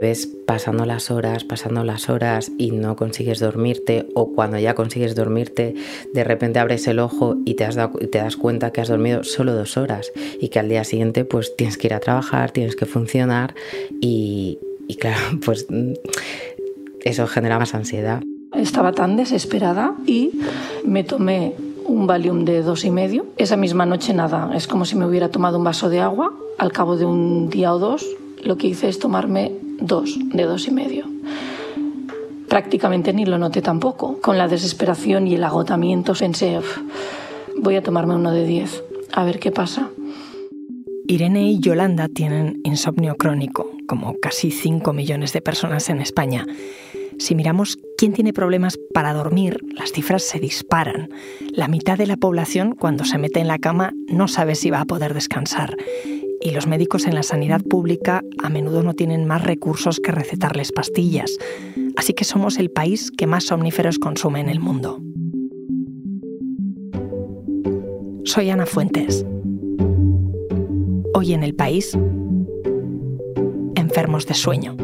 ves pasando las horas, pasando las horas y no consigues dormirte o cuando ya consigues dormirte, de repente abres el ojo y te, has te das cuenta que has dormido solo dos horas y que al día siguiente pues tienes que ir a trabajar, tienes que funcionar y, y claro, pues eso genera más ansiedad. Estaba tan desesperada y me tomé un Valium de dos y medio. Esa misma noche nada, es como si me hubiera tomado un vaso de agua. Al cabo de un día o dos, lo que hice es tomarme dos de dos y medio. Prácticamente ni lo noté tampoco. Con la desesperación y el agotamiento pensé, voy a tomarme uno de diez, a ver qué pasa. Irene y Yolanda tienen insomnio crónico, como casi 5 millones de personas en España. Si miramos quién tiene problemas para dormir, las cifras se disparan. La mitad de la población cuando se mete en la cama no sabe si va a poder descansar. Y los médicos en la sanidad pública a menudo no tienen más recursos que recetarles pastillas. Así que somos el país que más somníferos consume en el mundo. Soy Ana Fuentes. Hoy en el país, enfermos de sueño.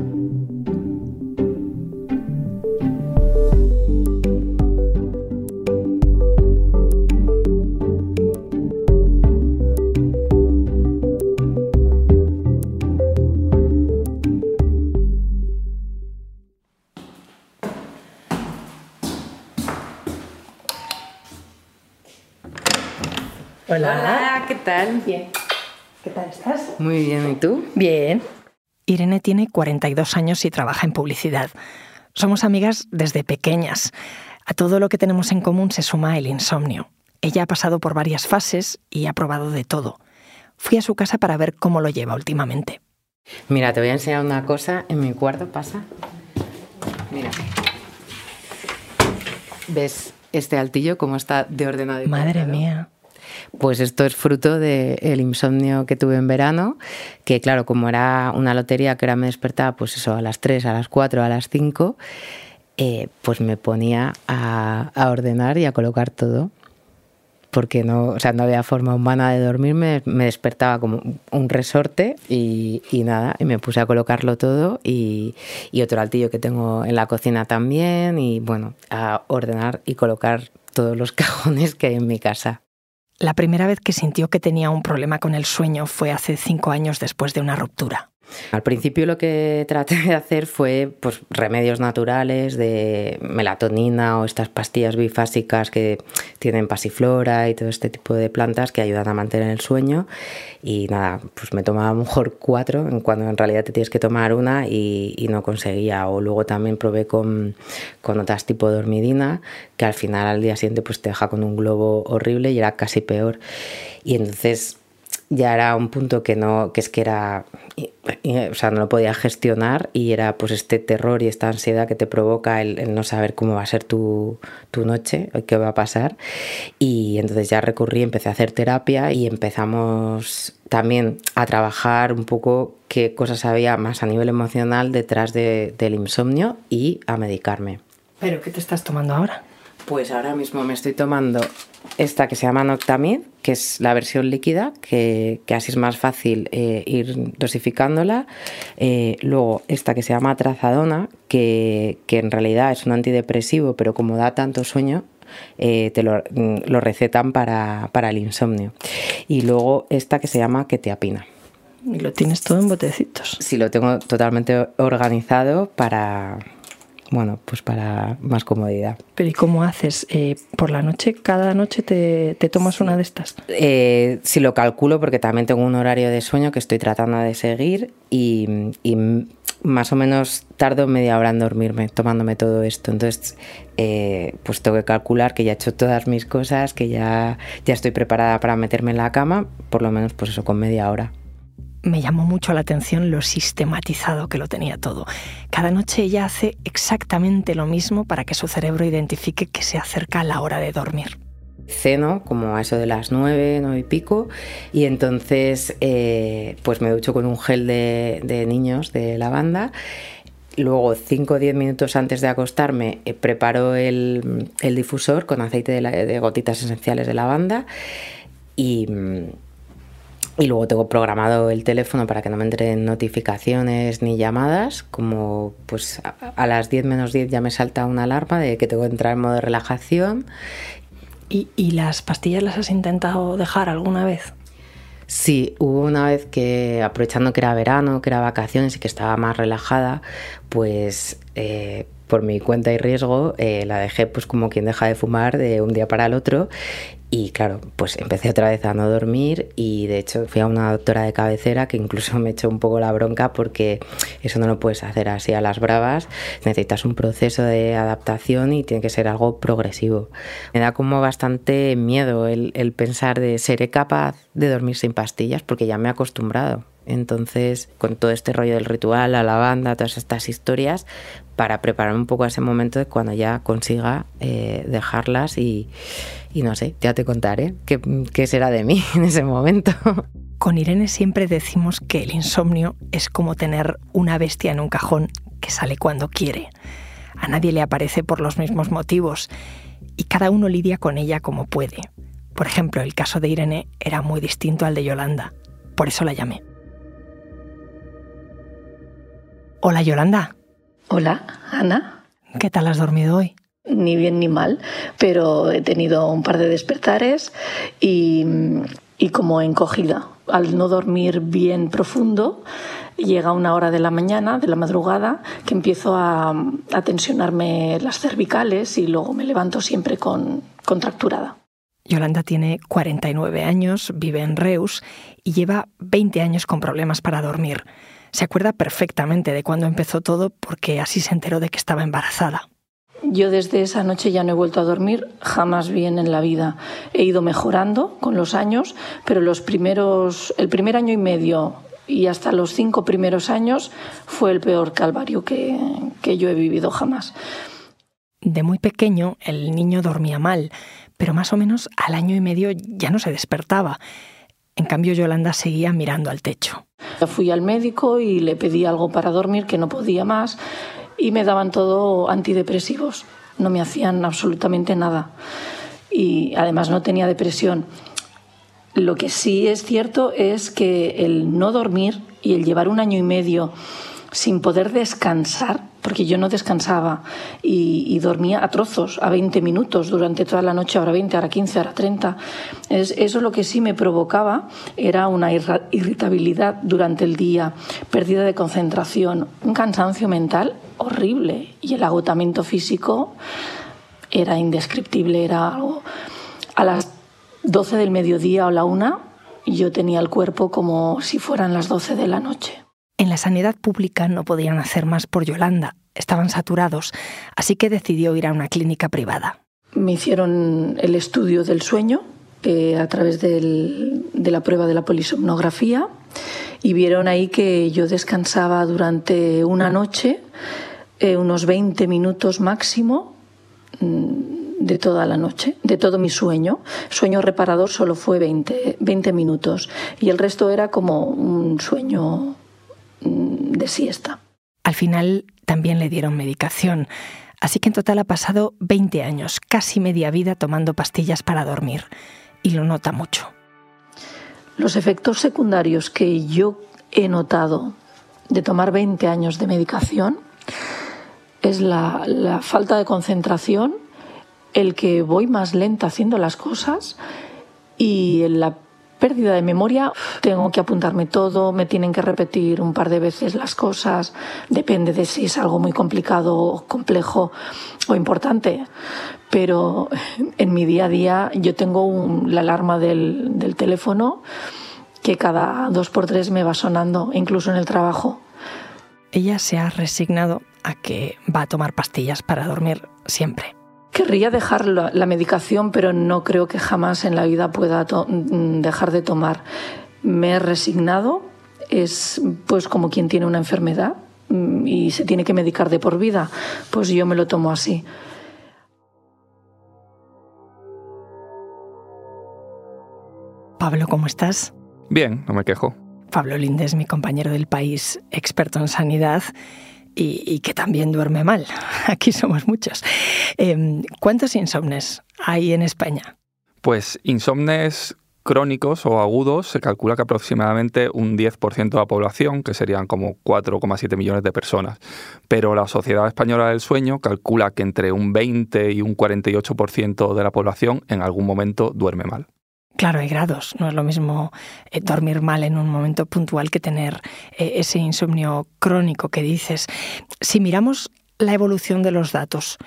Hola. ¿qué tal? Bien. ¿Qué tal estás? Muy bien, ¿y tú? Bien. Irene tiene 42 años y trabaja en publicidad. Somos amigas desde pequeñas. A todo lo que tenemos en común se suma el insomnio. Ella ha pasado por varias fases y ha probado de todo. Fui a su casa para ver cómo lo lleva últimamente. Mira, te voy a enseñar una cosa. En mi cuarto pasa. Mira. ¿Ves este altillo cómo está de ordenado? Madre mía. Pues esto es fruto del insomnio que tuve en verano, que claro, como era una lotería que ahora me despertaba, pues eso, a las 3, a las 4, a las 5, eh, pues me ponía a, ordenar y a colocar todo porque no, o sea, no había forma humana de dormirme, me despertaba como un resorte y, nada, y me puse a colocarlo todo y, y, otro altillo que tengo en la cocina también y bueno, a ordenar y colocar todos los cajones que hay en mi casa. La primera vez que sintió que tenía un problema con el sueño fue hace cinco años después de una ruptura. Al principio lo que traté de hacer fue pues, remedios naturales de melatonina o estas pastillas bifásicas que tienen pasiflora y todo este tipo de plantas que ayudan a mantener el sueño. Y nada, pues me tomaba mejor cuatro cuando en realidad te tienes que tomar una y, no conseguía. O luego también probé con, con otras tipo de dormidina que al final al día siguiente pues te deja con un globo horrible y era casi peor. Y entonces ya era un punto que no, que es que era, o sea, no lo podía gestionar y era pues este terror y esta ansiedad que te provoca el, no saber cómo va a ser tu, tu noche, qué va a pasar. Y entonces ya recurrí, empecé a hacer terapia y empezamos también a trabajar un poco qué cosas había más a nivel emocional detrás de, del insomnio y a medicarme. ¿Pero qué te estás tomando ahora? Pues ahora mismo me estoy tomando esta que se llama Noctamid, que es la versión líquida, que, así es más fácil eh, ir dosificándola. Eh, luego esta que se llama Trazadona, que, en realidad es un antidepresivo, pero como da tanto sueño, eh, te lo, lo recetan para, para, el insomnio. Y luego esta que se llama Ketiapina. ¿Y lo tienes todo en botecitos? Sí, lo tengo totalmente organizado para, bueno, pues para más comodidad. Pero ¿y cómo haces? Eh, ¿Por la noche, cada noche te, tomas una de estas? Eh, sí, lo calculo porque también tengo un horario de sueño que estoy tratando de seguir y, más o menos tardo media hora en dormirme tomándome todo esto. Entonces, eh, pues tengo que calcular que ya he hecho todas mis cosas, que ya, ya estoy preparada para meterme en la cama, por lo menos pues eso, con media hora me llamó mucho la atención lo sistematizado que lo tenía todo. Cada noche ella hace exactamente lo mismo para que su cerebro identifique que se acerca la hora de dormir. Ceno como a eso de las nueve, nueve y pico, y entonces eh, pues me ducho con un gel de, niños de lavanda. Luego, 5 o 10 minutos antes de acostarme, eh, preparo el, difusor con aceite de, de gotitas esenciales de lavanda y Y luego tengo programado el teléfono para que no me entren notificaciones ni llamadas, como pues a, las 10 menos 10 ya me salta una alarma de que tengo que entrar en modo de relajación. ¿Y, ¿Y las pastillas las has intentado dejar alguna vez? Sí, hubo una vez que, aprovechando que era verano, que era vacaciones y que estaba más relajada, pues eh, por mi cuenta y riesgo eh, la dejé pues como quien deja de fumar de un día para el otro y claro, pues empecé otra vez a no dormir y de hecho fui a una doctora de cabecera que incluso me echó un poco la bronca porque eso no lo puedes hacer así a las bravas, necesitas un proceso de adaptación y tiene que ser algo progresivo. Me da como bastante miedo el, el pensar de seré capaz de dormir sin pastillas porque ya me he acostumbrado. Entonces, con todo este rollo del ritual, la lavanda, todas estas historias, para prepararme un poco a ese momento de cuando ya consiga eh, dejarlas y, no sé, ya te contaré qué, qué será de mí en ese momento. Con Irene siempre decimos que el insomnio es como tener una bestia en un cajón que sale cuando quiere. A nadie le aparece por los mismos motivos y cada uno lidia con ella como puede. Por ejemplo, el caso de Irene era muy distinto al de Yolanda. Por eso la llamé. Hola Yolanda. Hola, Ana. ¿Qué tal has dormido hoy? Ni bien ni mal, pero he tenido un par de despertares y, como encogida. Al no dormir bien profundo, llega una hora de la mañana, de la madrugada, que empiezo a, a tensionarme las cervicales y luego me levanto siempre con contracturada. Yolanda tiene 49 años, vive en Reus y lleva 20 años con problemas para dormir. Se acuerda perfectamente de cuando empezó todo porque así se enteró de que estaba embarazada. Yo desde esa noche ya no he vuelto a dormir jamás bien en la vida. He ido mejorando con los años, pero los primeros, el primer año y medio y hasta los cinco primeros años fue el peor calvario que, que yo he vivido jamás. De muy pequeño el niño dormía mal, pero más o menos al año y medio ya no se despertaba. En cambio, Yolanda seguía mirando al techo. Fui al médico y le pedí algo para dormir que no podía más y me daban todo antidepresivos. No me hacían absolutamente nada. Y además no tenía depresión. Lo que sí es cierto es que el no dormir y el llevar un año y medio sin poder descansar, porque yo no descansaba y, dormía a trozos, a 20 minutos durante toda la noche, ahora 20, ahora 15, ahora 30. Es, eso lo que sí me provocaba era una irritabilidad durante el día, pérdida de concentración, un cansancio mental horrible y el agotamiento físico era indescriptible, era algo... A las 12 del mediodía o la una yo tenía el cuerpo como si fueran las 12 de la noche. En la sanidad pública no podían hacer más por Yolanda, estaban saturados, así que decidió ir a una clínica privada. Me hicieron el estudio del sueño eh, a través de la prueba de la polisomnografía y vieron ahí que yo descansaba durante una noche, eh, unos 20 minutos máximo mm, de toda la noche, de todo mi sueño. Sueño reparador solo fue 20, 20 minutos y el resto era como un sueño de siesta. Al final también le dieron medicación, así que en total ha pasado 20 años, casi media vida tomando pastillas para dormir, y lo nota mucho. Los efectos secundarios que yo he notado de tomar 20 años de medicación es la, la falta de concentración, el que voy más lenta haciendo las cosas y la pérdida de memoria, tengo que apuntarme todo, me tienen que repetir un par de veces las cosas, depende de si es algo muy complicado, complejo o importante. Pero en mi día a día yo tengo la alarma del, del teléfono que cada dos por tres me va sonando, incluso en el trabajo. Ella se ha resignado a que va a tomar pastillas para dormir siempre. Querría dejar la, medicación, pero no creo que jamás en la vida pueda mm, dejar de tomar. Me he resignado, es pues como quien tiene una enfermedad mm, y se tiene que medicar de por vida, pues yo me lo tomo así. Pablo, ¿cómo estás? Bien, no me quejo. Pablo Lindes, mi compañero del país, experto en sanidad y, que también duerme mal. Aquí somos muchos. Em, ¿Cuántos insomnes hay en España? Pues insomnes crónicos o agudos se calcula que aproximadamente un 10% de la población, que serían como 4,7 millones de personas. Pero la Sociedad Española del Sueño calcula que entre un 20 y un 48% de la población en algún momento duerme mal. Claro, hay grados. No es lo mismo eh, dormir mal en un momento puntual que tener eh, ese insomnio crónico que dices. Si miramos la evolución de los datos,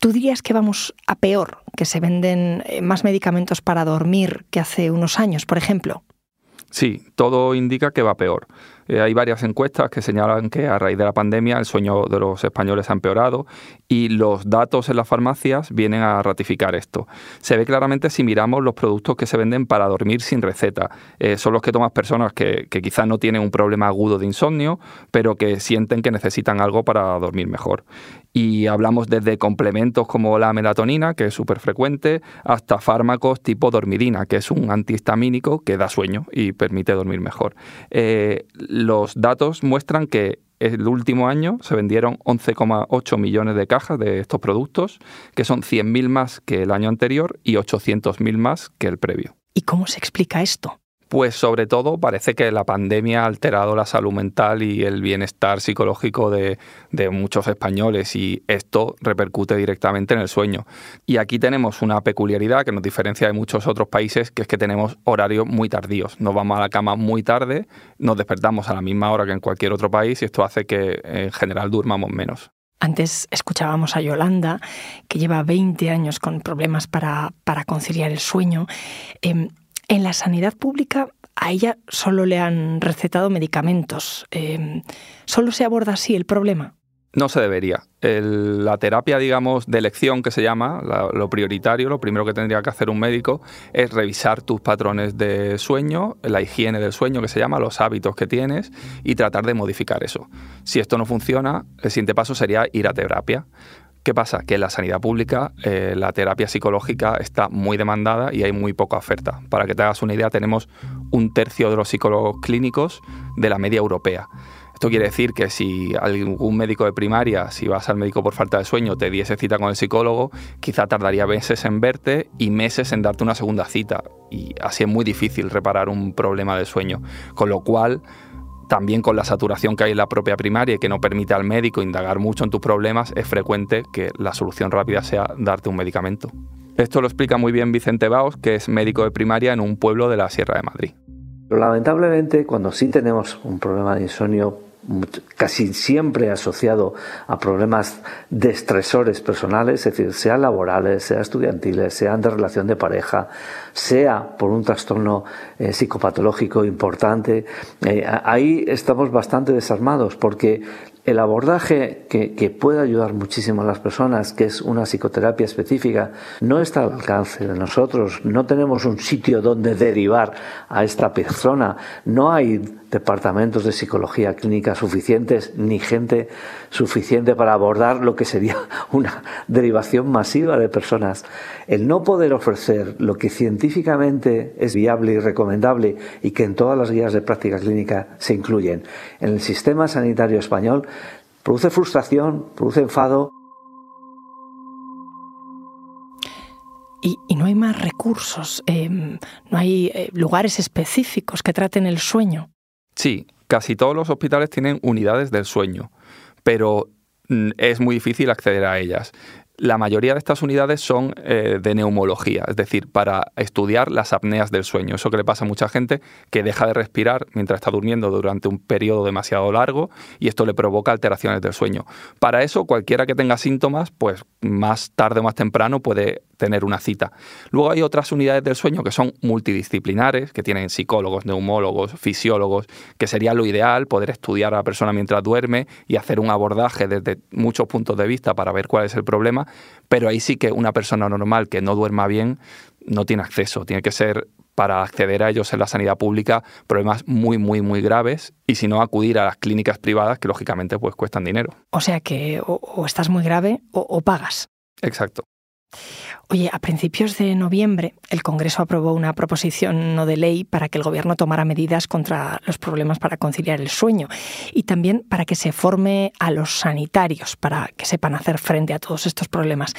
¿tú dirías que vamos a peor, que se venden eh, más medicamentos para dormir que hace unos años, por ejemplo? Sí, todo indica que va peor. Eh, hay varias encuestas que señalan que a raíz de la pandemia el sueño de los españoles ha empeorado y los datos en las farmacias vienen a ratificar esto. Se ve claramente si miramos los productos que se venden para dormir sin receta. Eh, son los que toman personas que, que quizás no tienen un problema agudo de insomnio, pero que sienten que necesitan algo para dormir mejor. Y hablamos desde complementos como la melatonina, que es súper frecuente, hasta fármacos tipo dormidina, que es un antihistamínico que da sueño y permite dormir mejor. Eh, los datos muestran que el último año se vendieron 11,8 millones de cajas de estos productos, que son 100.000 más que el año anterior y 800.000 más que el previo. ¿Y cómo se explica esto? Pues sobre todo parece que la pandemia ha alterado la salud mental y el bienestar psicológico de, muchos españoles y esto repercute directamente en el sueño. Y aquí tenemos una peculiaridad que nos diferencia de muchos otros países, que es que tenemos horarios muy tardíos. Nos vamos a la cama muy tarde, nos despertamos a la misma hora que en cualquier otro país y esto hace que en general durmamos menos. Antes escuchábamos a Yolanda, que lleva 20 años con problemas para, conciliar el sueño. Em, en la sanidad pública a ella solo le han recetado medicamentos. Em, ¿Solo se aborda así el problema? No se debería. la terapia, digamos, de elección que se llama, lo prioritario, lo primero que tendría que hacer un médico es revisar tus patrones de sueño, la higiene del sueño que se llama, los hábitos que tienes y tratar de modificar eso. Si esto no funciona, el siguiente paso sería ir a terapia. ¿Qué pasa? Que en la sanidad pública eh, la terapia psicológica está muy demandada y hay muy poca oferta. Para que te hagas una idea, tenemos un tercio de los psicólogos clínicos de la media europea. Esto quiere decir que si algún médico de primaria, si vas al médico por falta de sueño, te diese cita con el psicólogo, quizá tardaría meses en verte y meses en darte una segunda cita. Y así es muy difícil reparar un problema de sueño. Con lo cual, también con la saturación que hay en la propia primaria y que no permite al médico indagar mucho en tus problemas, es frecuente que la solución rápida sea darte un medicamento. Esto lo explica muy bien Vicente Baos, que es médico de primaria en un pueblo de la Sierra de Madrid. lamentablemente, cuando sí tenemos un problema de insomnio, casi siempre asociado a problemas de estresores personales, es decir, sean laborales, sean estudiantiles, sean de relación de pareja, sea por un trastorno eh, psicopatológico importante, eh, ahí estamos bastante desarmados porque el abordaje que, que, puede ayudar muchísimo a las personas, que es una psicoterapia específica, no está al alcance de nosotros. No tenemos un sitio donde derivar a esta persona. No hay departamentos de psicología clínica suficientes ni gente suficiente para abordar lo que sería una derivación masiva de personas. El no poder ofrecer lo que científicamente es viable y recomendable y que en todas las guías de práctica clínica se incluyen en el sistema sanitario español produce frustración, produce enfado. Y, no hay más recursos, em, no hay eh, lugares específicos que traten el sueño. Sí, casi todos los hospitales tienen unidades del sueño, pero mm, es muy difícil acceder a ellas. La mayoría de estas unidades son eh, de neumología, es decir, para estudiar las apneas del sueño. Eso que le pasa a mucha gente que deja de respirar mientras está durmiendo durante un periodo demasiado largo y esto le provoca alteraciones del sueño. Para eso, cualquiera que tenga síntomas, pues más tarde o más temprano puede tener una cita. Luego hay otras unidades del sueño que son multidisciplinares, que tienen psicólogos, neumólogos, fisiólogos, que sería lo ideal poder estudiar a la persona mientras duerme y hacer un abordaje desde muchos puntos de vista para ver cuál es el problema, pero ahí sí que una persona normal que no duerma bien no tiene acceso, tiene que ser para acceder a ellos en la sanidad pública problemas muy, muy, muy graves y si no acudir a las clínicas privadas que lógicamente pues cuestan dinero. O sea que o, estás muy grave o pagas. Exacto. Oye, a principios de noviembre el Congreso aprobó una proposición no de ley para que el Gobierno tomara medidas contra los problemas para conciliar el sueño y también para que se forme a los sanitarios para que sepan hacer frente a todos estos problemas.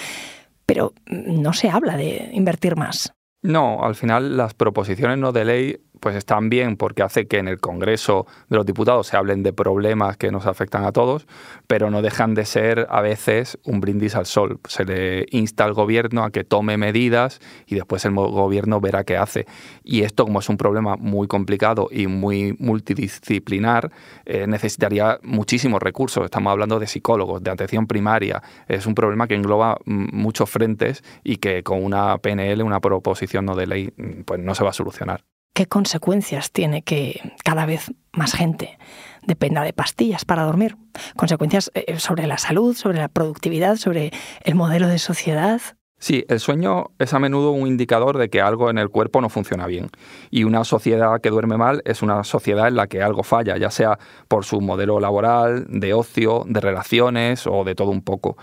Pero no se habla de invertir más. No, al final las proposiciones no de ley pues están bien porque hace que en el Congreso de los Diputados se hablen de problemas que nos afectan a todos, pero no dejan de ser a veces un brindis al sol. Se le insta al gobierno a que tome medidas y después el gobierno verá qué hace. Y esto, como es un problema muy complicado y muy multidisciplinar, eh, necesitaría muchísimos recursos. Estamos hablando de psicólogos, de atención primaria. Es un problema que engloba mm, muchos frentes y que con una PNL, una proposición no de ley, mm, pues no se va a solucionar qué consecuencias tiene que cada vez más gente dependa de pastillas para dormir. Consecuencias eh, sobre la salud, sobre la productividad, sobre el modelo de sociedad. Sí, el sueño es a menudo un indicador de que algo en el cuerpo no funciona bien. Y una sociedad que duerme mal es una sociedad en la que algo falla, ya sea por su modelo laboral, de ocio, de relaciones o de todo un poco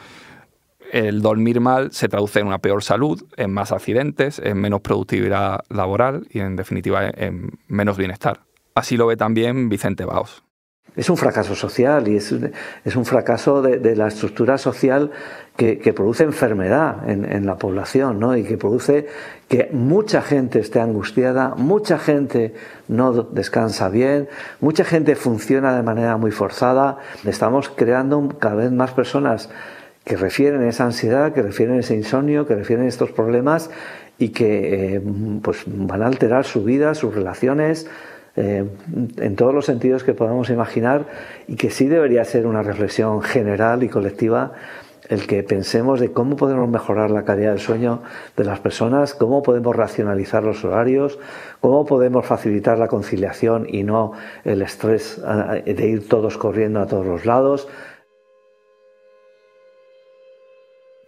el dormir mal se traduce en una peor salud, en más accidentes, en menos productividad laboral y en definitiva en menos bienestar. Así lo ve también Vicente Baos. Es un fracaso social y es, un fracaso de, la estructura social que, produce enfermedad en, la población ¿no? y que produce que mucha gente esté angustiada, mucha gente no descansa bien, mucha gente funciona de manera muy forzada. Estamos creando cada vez más personas que refieren esa ansiedad, que refieren ese insomnio, que refieren estos problemas y que eh, pues van a alterar su vida, sus relaciones, eh, en todos los sentidos que podamos imaginar y que sí debería ser una reflexión general y colectiva el que pensemos de cómo podemos mejorar la calidad del sueño de las personas, cómo podemos racionalizar los horarios, cómo podemos facilitar la conciliación y no el estrés eh, de ir todos corriendo a todos los lados.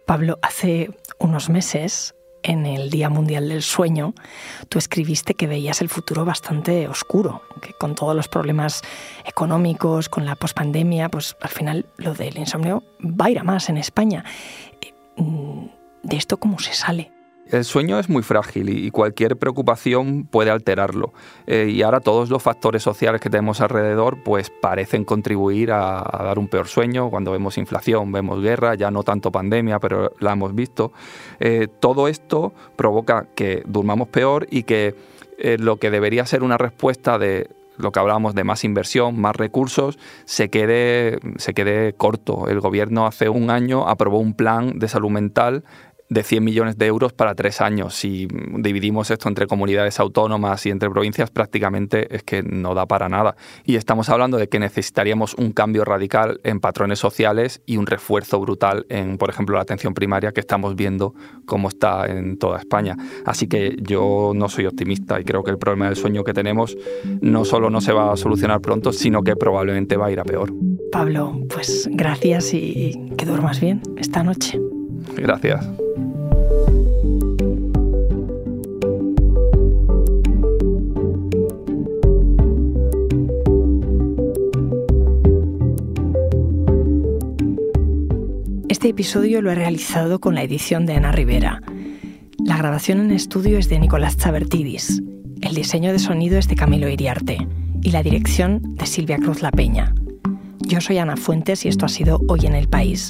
Pablo, hace unos meses, en el Día Mundial del Sueño, tú escribiste que veías el futuro bastante oscuro, que con todos los problemas económicos, con la pospandemia, pues al final lo del insomnio va a ir a más en España. Eh, mm, ¿De esto cómo se sale? El sueño es muy frágil y cualquier preocupación puede alterarlo. Eh, y ahora todos los factores sociales que tenemos alrededor pues parecen contribuir a, dar un peor sueño. Cuando vemos inflación, vemos guerra, ya no tanto pandemia, pero la hemos visto. Eh, todo esto provoca que durmamos peor y que eh, lo que debería ser una respuesta de lo que hablábamos de más inversión, más recursos, se quede, se quede corto. El gobierno hace un año aprobó un plan de salud mental de 100 millones de euros para tres años. Si dividimos esto entre comunidades autónomas y entre provincias, prácticamente es que no da para nada. Y estamos hablando de que necesitaríamos un cambio radical en patrones sociales y un refuerzo brutal en, por ejemplo, la atención primaria que estamos viendo cómo está en toda España. Así que yo no soy optimista y creo que el problema del sueño que tenemos no solo no se va a solucionar pronto, sino que probablemente va a ir a peor. Pablo, pues gracias y que duermas bien esta noche. Gracias. Este episodio lo he realizado con la edición de Ana Rivera. La grabación en estudio es de Nicolás Chabertidis. El diseño de sonido es de Camilo Iriarte y la dirección de Silvia Cruz La Peña. Yo soy Ana Fuentes y esto ha sido Hoy en el País.